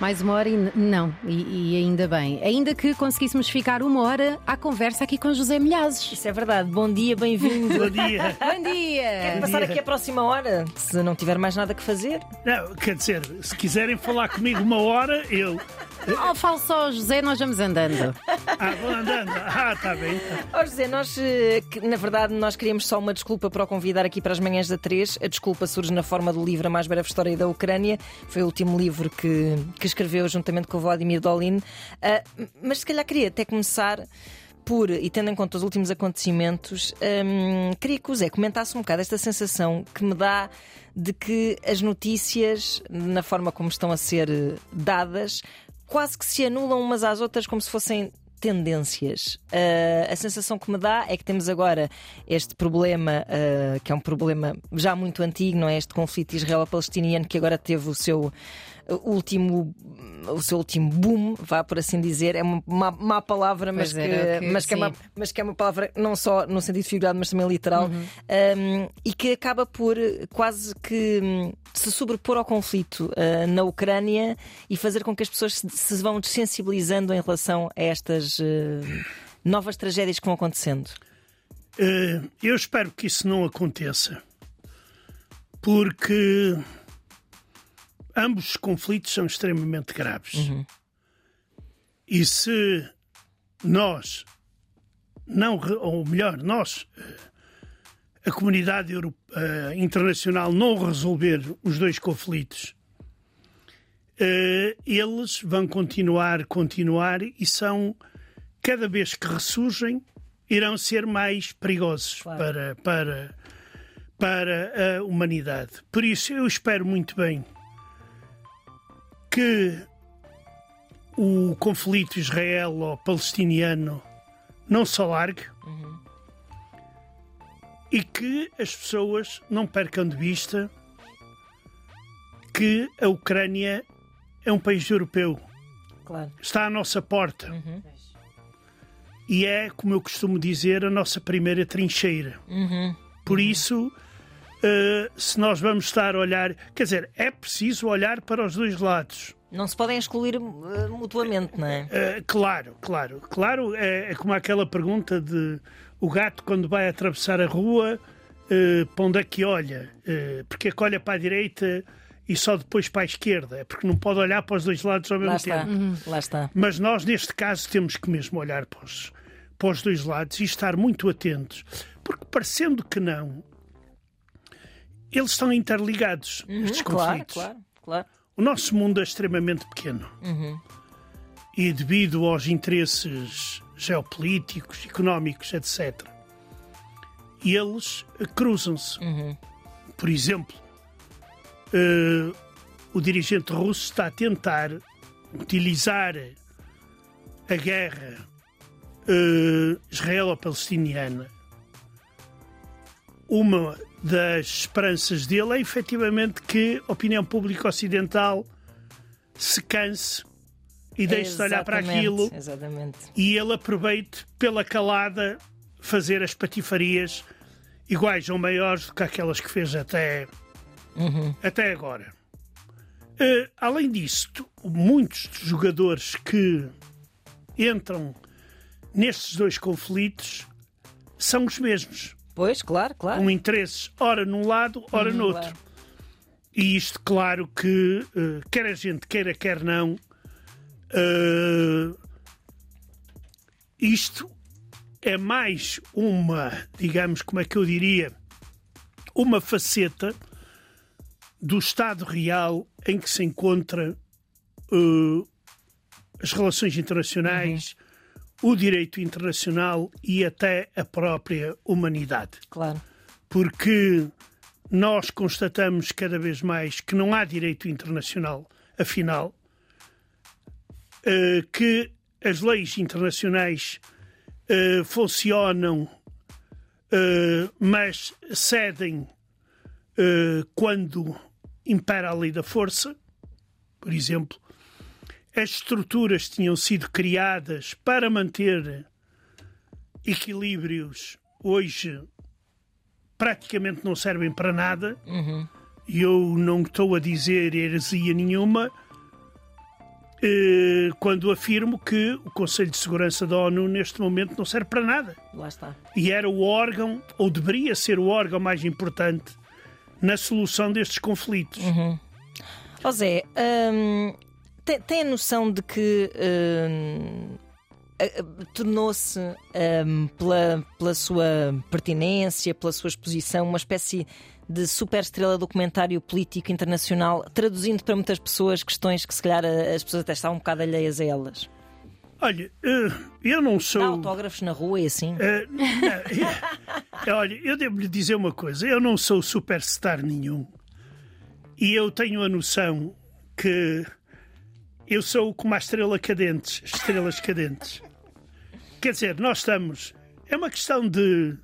Mais uma hora e não, e, e, ainda bem. Ainda que conseguíssemos ficar uma hora à conversa aqui com José Milhazes. Isso é verdade. Bom dia, bem-vindo. Bom dia. Bom dia. Quer passar aqui a próxima hora, se não tiver mais nada que fazer? Não, quer dizer, se quiserem falar comigo uma hora, eu. Oh, falo só, José, nós vamos andando. Ah, vou andando. Ah, está bem. Ó oh, José, nós, eh, na verdade, nós queríamos só uma desculpa para o convidar aqui para as manhãs da 3. A desculpa surge na forma do livro A Mais Breve História da Ucrânia. Foi o último livro que, que escreveu juntamente com o Vladimir Dolin. Uh, mas se calhar queria até começar por, e tendo em conta os últimos acontecimentos, um, queria que o Zé comentasse um bocado esta sensação que me dá de que as notícias, na forma como estão a ser dadas, quase que se anulam umas às outras como se fossem tendências. Uh, a sensação que me dá é que temos agora este problema, uh, que é um problema já muito antigo, não é? Este conflito israelo-palestiniano que agora teve o seu último o seu último boom, vá por assim dizer, é uma má, má palavra, mas que, que, mas, que é uma, mas que é uma palavra não só no sentido figurado, mas também literal, uhum. um, e que acaba por quase que hum, se sobrepor ao conflito uh, na Ucrânia e fazer com que as pessoas se, se vão desensibilizando em relação a estas uh, novas tragédias que vão acontecendo. Uh, eu espero que isso não aconteça, porque ambos os conflitos são extremamente graves. Uhum. E se nós, não, ou melhor, nós, a comunidade europeia, internacional, não resolver os dois conflitos, eh, eles vão continuar, continuar e são, cada vez que ressurgem, irão ser mais perigosos claro. para, para, para a humanidade. Por isso, eu espero muito bem que o conflito israelo-palestiniano não se alargue uhum. e que as pessoas não percam de vista que a Ucrânia é um país europeu. Claro. Está à nossa porta. Uhum. E é, como eu costumo dizer, a nossa primeira trincheira. Uhum. Por isso uh, se nós vamos estar a olhar. Quer dizer, é preciso olhar para os dois lados. Não se podem excluir uh, mutuamente, não é? Uh, claro, claro. Claro, é, é, como aquela pergunta de o gato, quando vai atravessar a rua, uh, para onde é que olha? Uh, porque é que olha para a direita e só depois para a esquerda? É porque não pode olhar para os dois lados ao mesmo Lá tempo. Uhum. Lá está. Mas nós, neste caso, temos que mesmo olhar para os, para os dois lados e estar muito atentos. Porque, parecendo que não, eles estão interligados, uhum, estes conflitos. Claro, claro, claro. O nosso mundo é extremamente pequeno. Uhum. E devido aos interesses geopolíticos, económicos, etc., eles cruzam-se. Uhum. Por exemplo, uh, o dirigente russo está a tentar utilizar a guerra uh, israelo-palestiniana uma das esperanças dele é efetivamente que a opinião pública ocidental se canse e deixe de olhar para aquilo exatamente. e ele aproveite pela calada fazer as patifarias iguais ou maiores do que aquelas que fez até, uhum. até agora. Uh, além disso, muitos dos jogadores que entram nestes dois conflitos são os mesmos. Pois, claro, claro. Com interesses, ora num lado, ora no outro. E isto, claro que, uh, quer a gente queira, quer não, uh, isto é mais uma, digamos, como é que eu diria, uma faceta do Estado Real em que se encontra uh, as relações internacionais, uhum o direito internacional e até a própria humanidade. Claro. Porque nós constatamos cada vez mais que não há direito internacional, afinal, eh, que as leis internacionais eh, funcionam, eh, mas cedem quando impera a lei da força. Por exemplo, as estruturas tinham sido criadas para manter equilíbrios, hoje praticamente não servem para nada. Uhum. Eu não estou a dizer heresia nenhuma, eh, quando afirmo que o Conselho de Segurança da ONU neste momento não serve para nada. Lá está. E era o órgão, ou deveria ser o órgão mais importante na solução destes conflitos. Uhum. Zé, hum, tem, tem, a noção de que hum, tornou-se, hum, pela, pela sua pertinência, pela sua exposição, uma espécie de super estrela documentário político internacional, traduzindo para muitas pessoas questões que se calhar as pessoas até estavam um bocado alheias a elas? Olha, eh, eu não sou. Dá autógrafos na rua e assim? Uh, não, olha, eu devo-lhe dizer uma coisa: eu não sou superstar nenhum. E eu tenho a noção que eu sou como a estrela cadentes, estrelas cadentes. Quer dizer, nós estamos. É uma questão de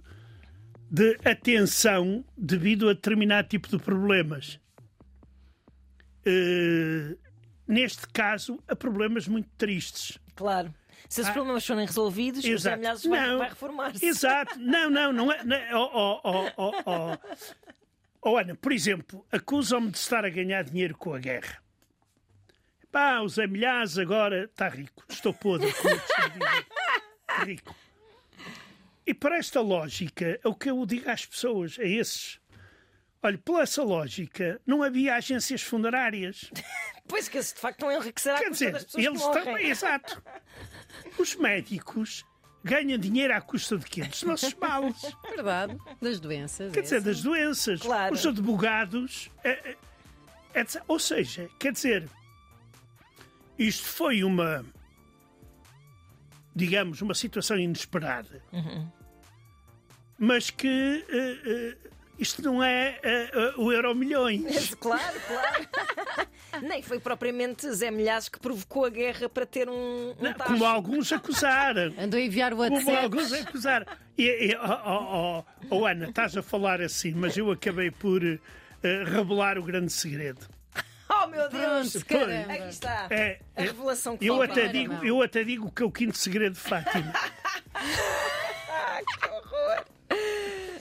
de atenção devido a determinado tipo de problemas. Uh, neste caso, a problemas muito tristes. Claro. Se esses ah, problemas forem resolvidos, exato. o Zé vai, vai reformar-se. Exato. Não, não, não é. Não é oh, oh, oh, oh, oh. oh Ana, por exemplo, acusam-me de estar a ganhar dinheiro com a guerra. Pá, o Zé Milhaz agora está rico. Estou podre, Rico. E para esta lógica, é o que eu digo às pessoas, a esses. Olha, pela essa lógica, não havia agências funerárias. pois que de facto estão a enriquecer Quer dizer, eles estão. Exato. Os médicos ganham dinheiro à custa de quê? Dos nossos males. Verdade. Das doenças. Quer é dizer, assim. das doenças. Claro. Os advogados. É, é, é, ou seja, quer dizer, isto foi uma digamos, uma situação inesperada. Uhum. Mas que uh, uh, isto não é uh, o euro milhões. Claro, claro. Nem foi propriamente Zé Milhazes que provocou a guerra para ter um. um não, como alguns acusaram. Andou a enviar o WhatsApp. Como alguns acusaram. E, e oh, oh, oh, oh, Ana, estás a falar assim, mas eu acabei por revelar o grande segredo. Oh meu Deus! Pronto, caramba. Aqui está. É, a revelação que eu até digo Eu até digo que é o quinto segredo de Fátima. que horror!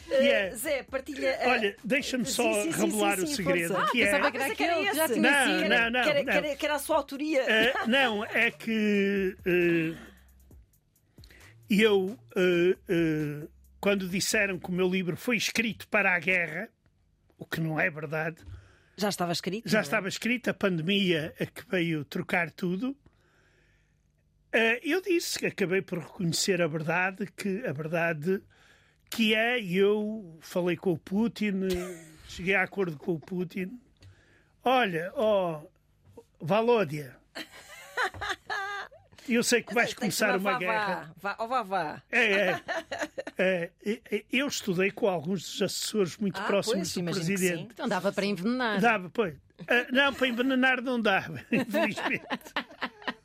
Yeah. Uh, Zé, partilha. Uh, Olha, deixa-me só sim, sim, revelar sim, o segredo. Ah, que é... que era aquele, que já tinha não, sido. Não, não, que, era, não. Que, era, a sua autoria. Uh, não, é que eu, quando disseram que o meu livro foi escrito para a guerra, o que não é verdade, já estava escrito? Já é? estava escrito, a pandemia é que veio trocar tudo. Uh, eu disse que acabei por reconhecer a verdade, que a verdade que é, eu falei com o Putin, cheguei a acordo com o Putin. Olha, ó, oh, Valódia, eu sei que vais começar uma guerra. Vá, vá, vá, vá. É, é. É, eu estudei com alguns dos assessores muito ah, próximos pois, do presidente. Então dava para envenenar. Dava, pois. Uh, não, para envenenar não dava, infelizmente.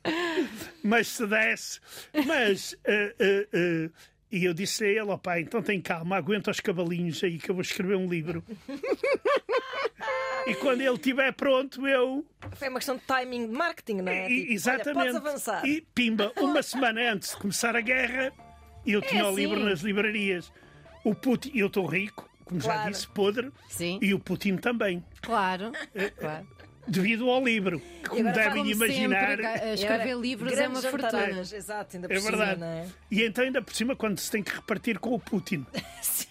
mas se desse. Mas. Uh, uh, e eu disse a ele, ó pai, então tem calma, aguenta os cavalinhos aí que eu vou escrever um livro. e quando ele estiver pronto, eu. Foi uma questão de timing de marketing, não é? Tipo, exatamente. Olha, podes avançar. E pimba, uma semana antes de começar a guerra, eu tinha é o livro nas livrarias. O Putin, eu estou rico, como claro. já disse, podre, Sim. e o Putin também. Claro, é, claro. Devido ao livro, que como devem imaginar. Sempre, escrever livros é uma fortuna. Exato, ainda por é cima, verdade. Não é? E então, ainda por cima, quando se tem que repartir com o Putin. Sim.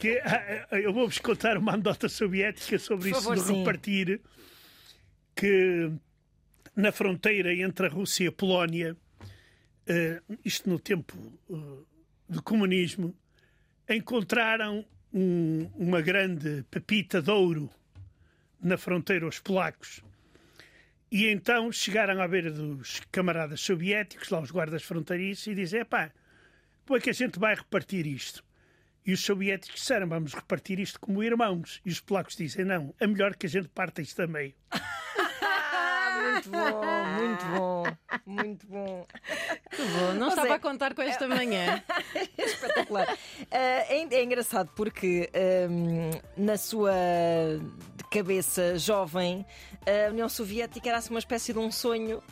Que, ah, ah, eu vou-vos contar uma anedota soviética sobre por isso favor, de sim. repartir. Que na fronteira entre a Rússia e a Polónia uh, isto no tempo uh, do comunismo, encontraram um, uma grande pepita de ouro na fronteira aos polacos. E então chegaram à beira dos camaradas soviéticos, lá os guardas fronteiriços, e dizem: pá, como é que a gente vai repartir isto? E os soviéticos disseram: vamos repartir isto como irmãos. E os polacos dizem: não, é melhor que a gente parta isto a meio. muito bom, muito bom, muito bom. Que bom, não estava a contar com esta manhã. Espetacular. Uh, é, é, engraçado porque um, na sua cabeça jovem, a União Soviética era assim uma espécie de um sonho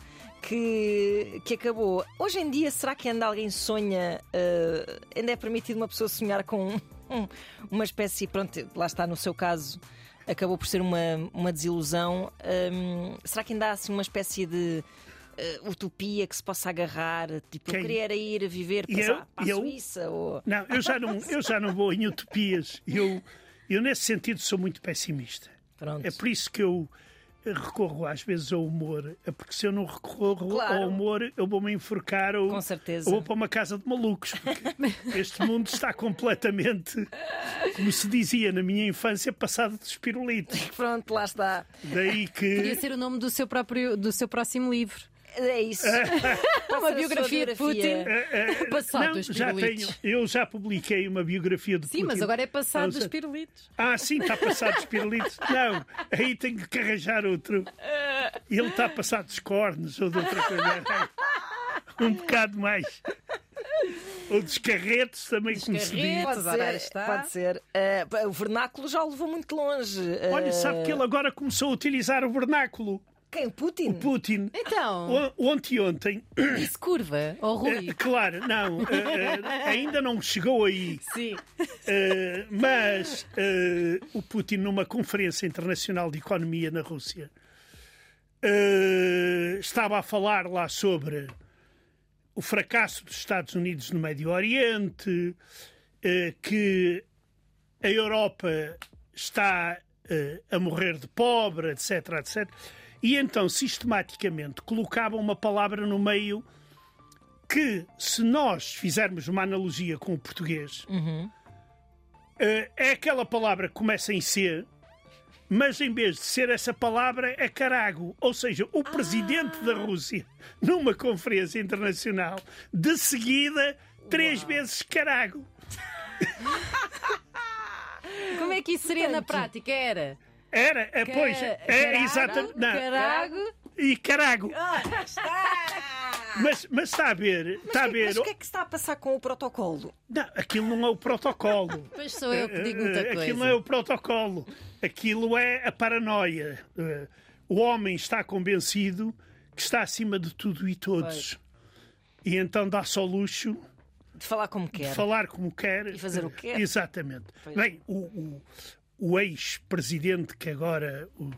que, que acabou. Hoje em dia, será que ainda alguém sonha? Uh, ainda é permitido uma pessoa sonhar com um, uma espécie, pronto, lá está no seu caso, acabou por ser uma, uma desilusão. Hum, será que ainda há assim uma espécie de uh, utopia que se possa agarrar? Tipo, Quem? eu queria era ir a viver para, Eu? para a Eu? Suíça ou. Não, eu já não, eu já não vou em utopias. Eu, eu, nesse sentido, sou muito pessimista. Pronto. É por isso que eu recorro às vezes ao humor. É porque se eu não recorro Claro. ao humor, eu vou-me enforcar ou, ou vou para uma casa de malucos. este mundo está completamente, como se dizia na minha infância, passado de espirulitos. Pronto, lá está. Daí Podia que. ser o nome do seu, próprio, do seu próximo livro. É isso. Uma biografia de Putin. eh, Passado não, dos já tenho, pirulitos. eu já publiquei uma biografia de Sim, Putin. mas agora é passado dos pirulitos. Ah, sim, está passado dos pirulitos. Não, aí tenho que arranjar outro. Ele está passado dos cornos ou de outra coisa. Um bocado mais. Ou dos carretes, também como se diz. carretes. Pode ser. está. Pode ser. Eh, o vernáculo já o levou muito longe. Eh, Olha, sabe que ele agora começou a utilizar o vernáculo. Quem? Putin? Putin. Então, O- Ontem, ontem, disse curva, ou Rui. eh, claro, não, eh, ainda não chegou aí. Sim. Eh, mas o Putin, numa conferência internacional de economia na Rússia, estava a falar lá sobre o fracasso dos Estados Unidos no Médio Oriente, que a Europa está a morrer de pobre, etc, etc. E então, sistematicamente, colocava uma palavra no meio que, se nós fizermos uma analogia com o português, eh, é aquela palavra que começa em C, mas em vez de ser essa palavra, é carago. Ou seja, o presidente da Rússia, numa conferência internacional, de seguida, três vezes carago. Como é que isso seria na prática? Era. Era, é, pois, Ca- é carago, exatamente. Carago. E carago. Mas, mas está a ver, está a ver. Mas o que é que está a passar com o protocolo? Não, aquilo não é o protocolo. Pois sou eu que digo muita Eh, coisa. Aquilo não é o protocolo. Aquilo é a paranoia. Eh, O homem está convencido que está acima de tudo e todos. E então dá-se ao luxo De falar como quer. de falar como quer. E fazer o que quer. Exatamente. Pois. Bem, o, o- o ex-presidente que agora. O,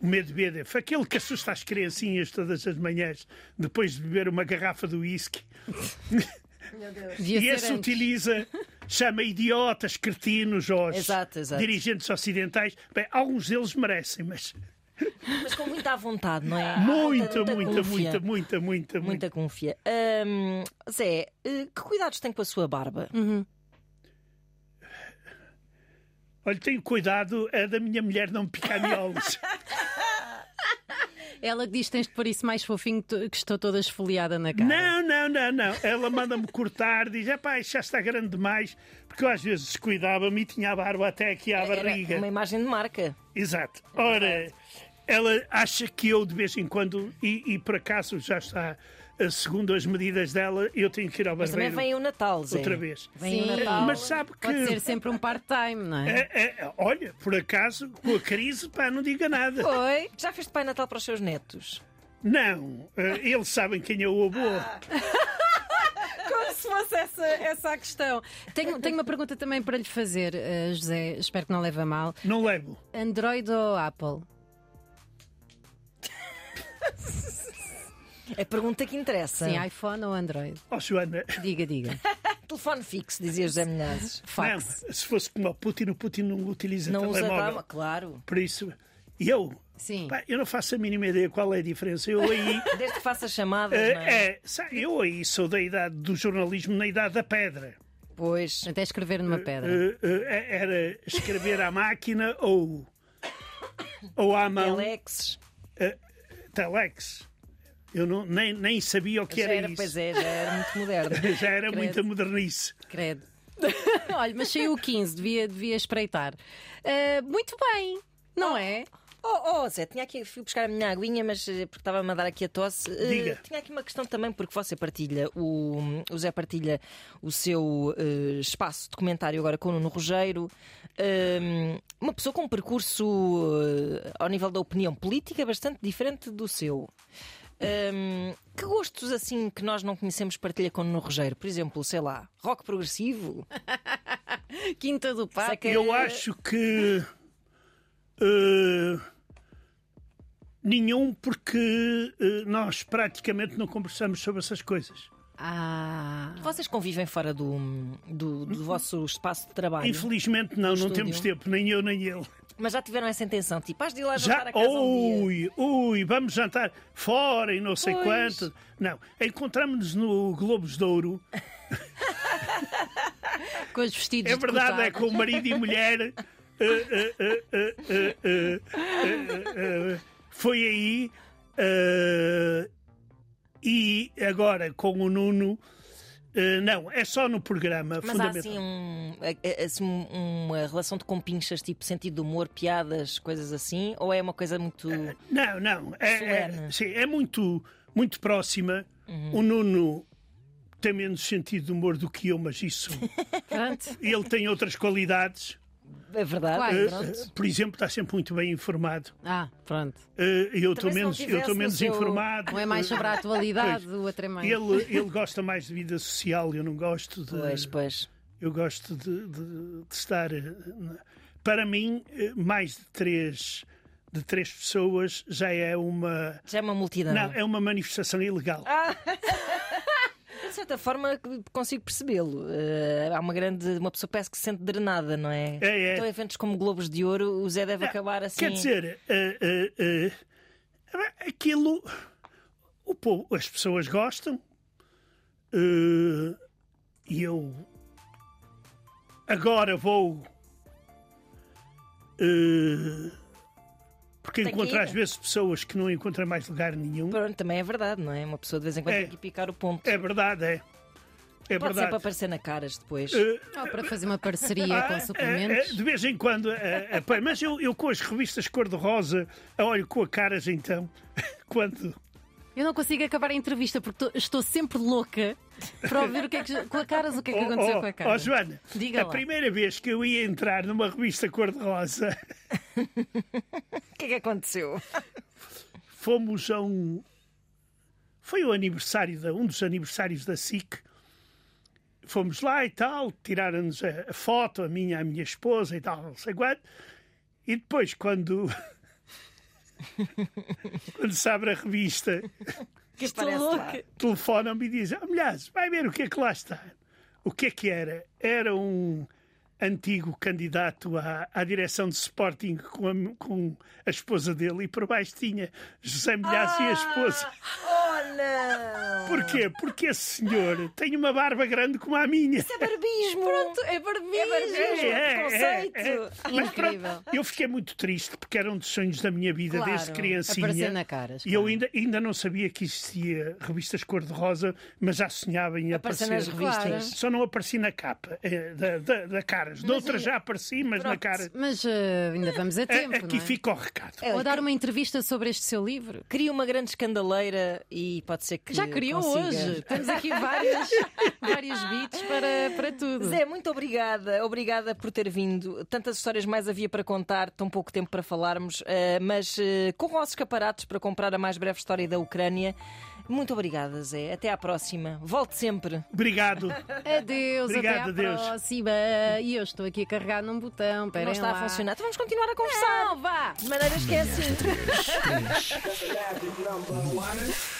o Medvedev, aquele que assusta as criancinhas todas as manhãs depois de beber uma garrafa de whisky. E esse utiliza, chama idiotas, cretinos aos Exato, exato. dirigentes ocidentais. Bem, alguns deles merecem, mas Mas com muita vontade, não é? muita, muita, confia. muita, muita, muita, Muita confia. Hum, Zé, eh, que cuidados tem com a sua barba? Olha, tenho cuidado é da minha mulher não me picar miolos. Ela que diz que tens de pôr isso mais fofinho que estou toda esfoliada na cara. não, não, não, não. Ela manda-me cortar, diz: é pá, já está grande demais. Porque eu às vezes descuidava-me e tinha a barba até aqui à Era barriga. uma imagem de marca. Exato. Ora, ela acha que eu de vez em quando, e, e por acaso já está, segundo as medidas dela, eu tenho que ir ao Mas também barbeiro vem o Natal, Zé. outra vez. Vem o Sim, Natal. Mas sabe que. Pode ser sempre um part-time, não é? É, é, olha, por acaso, com a crise, pá, não diga nada. Oi? Já fez de Pai Natal para os seus netos? Não, eh, eles sabem quem é o avô. Como se fosse essa, essa a questão. Tenho, tenho uma pergunta também para lhe fazer, eh, José. Espero que não leve a mal. Não levo. Android ou Apple? A pergunta que interessa. Sim, iPhone ou Android? Ó, Joana, Diga, diga. Telefone fixo, dizia José não, Fax. se fosse como o Putin, o Putin não utiliza Não usa telemóvel. dama, claro. Por isso, eu, Sim. pá, eu não faço a mínima ideia qual é a diferença. Eu aí. Desde que faça chamadas, eh, não é? é, sabe, eu aí sou da idade do jornalismo na idade da pedra. Pois. Até escrever numa pedra. Eh, eh, era escrever à máquina ou, ou à mão. Telex. Telex. Eu não, nem, nem sabia o que Já era, era, isso. pois é, já era muito moderno. Já era Credo. muita modernice. Credo. Olha, mas saiu o 15, devia, devia espreitar. Eh, muito bem, não é? Oh, oh, Zé, tinha aqui, fui buscar a minha aguinha, mas eh, porque estava-me a dar aqui a tosse. Eh, Diga. tinha aqui uma questão também, porque você partilha, o, o Zé partilha o seu eh, espaço de comentário agora com o Nuno Rogeiro. Ehm, uma pessoa com um percurso ao nível da opinião política bastante diferente do seu. Ehm, que gostos assim que nós não conhecemos partilha com o Nuno Rogeiro? Por exemplo, sei lá, rock progressivo? Quinta do Sei Pato. que- Eu acho que Uh, nenhum, porque uh, nós praticamente não conversamos sobre essas coisas. Ah. Vocês convivem fora do, do, do vosso espaço de trabalho? Infelizmente não, não estúdio? temos tempo, nem eu nem ele. Mas já tiveram essa intenção, tipo, has de ir lá jantar já, a casa Ui, um ui, vamos jantar fora e não sei pois. quanto. Não, encontramos-nos no Globos de Ouro. com os vestidos É verdade, é com marido e mulher. Eh, eh, eh, foi aí. e agora com o Nuno eh, Não, é só no programa. Mas há fundamental. assim, um, é- é- assim, um- uma relação de compinchas, tipo sentido de humor, piadas, coisas assim? Ou é uma coisa muito. Não, não. É, é, sim, é muito, muito próxima. Uhum. O Nuno tem menos sentido de humor do que eu, mas isso. Pronto. ele tem outras qualidades. É verdade? Quais? Eh, Pronto. eh, por exemplo, está sempre muito bem informado. Ah, pronto. Eh, eu estou não menos, eu estou no menos seu- informado. Um é mais sobre a atualidade, o outro é mais. Ele, ele gosta mais de vida social, eu não gosto de. Pois, pois. Eu gosto de, de- de estar. eh, Para mim, eh, mais de três, de três pessoas já é uma. Já é uma multidão. Não, é uma manifestação ilegal. Ah, De certa forma, consigo percebê-lo. Eh, há uma grande. Uma pessoa parece que se sente drenada, não é? É, é. Então, eventos como Globos de Ouro, o Zé deve acabar assim. Quer dizer, eh, eh, aquilo. O povo, as pessoas gostam. E eu. Agora vou. eh, porque Tem ir. às vezes pessoas que não encontram mais lugar nenhum. Pronto, também é verdade, não é? Uma pessoa de vez em quando É. tem que picar o ponto. É verdade, é. É Pode verdade. aparecer na caras depois. Eh, Ou para fazer uma parceria Ah, com suplementos. é, de vez em quando, mas eu, eu com as revistas cor-de-rosa, olho com a caras então, quando. Eu não consigo acabar a entrevista porque tô- estou sempre louca para ouvir o que é que. Com a caras, o que é que Oh, aconteceu oh, com a cara. oh, Joana, Diga a lá. primeira vez que eu ia entrar numa revista cor-de-rosa, O que é que aconteceu? fomos a um. Foi o aniversário, da, um dos aniversários da SIC. Fomos lá e tal, tiraram-nos a, a foto, a minha, a minha esposa e tal, não sei quanto. E depois, quando. quando se abre a revista, Que telefonam-me e dizem: oh, Milhares, vai ver o que é que lá está. O que é que era? Era um antigo candidato à, à direção de Sporting com a, com a esposa dele e por baixo tinha José Milhares e a esposa. Não! Porquê? Porque esse senhor tem uma barba grande como a minha. É barbismo! Pronto, é barbismo. É barbismo! É, conceito! é, é. Mas Incrível. pronto, eu fiquei muito triste porque era um dos sonhos da minha vida Claro, desde criancinha. aparecer na caras, E eu ainda, ainda não sabia que existia revistas cor-de-rosa, mas já sonhava em Aparecer aparecer. nas revistas. Claro. Só não apareci na capa eh, da, da, da caras. De outras já apareci, mas na cara. Mas eh, ainda vamos a A- tempo. Aqui não é? fica o recado. É, Ou dar uma entrevista sobre este seu livro. Cria uma grande escandaleira e pode ser que. Já criou consiga. hoje. Temos aqui várias, vários beats para, para tudo. Zé, muito obrigada. Obrigada por ter vindo. Tantas histórias mais havia para contar, tão pouco tempo para falarmos, eh, mas eh, corram aos escaparates para comprar a mais breve história da Ucrânia. Muito obrigada, Zé. Até à próxima. Volte sempre. Obrigado. Adeus, Obrigado, até à adeus. próxima. E eu estou aqui a carregar num botão. Não Esperem está a lá. funcionar. Então vamos continuar a conversar. Não, vá! De maneiras que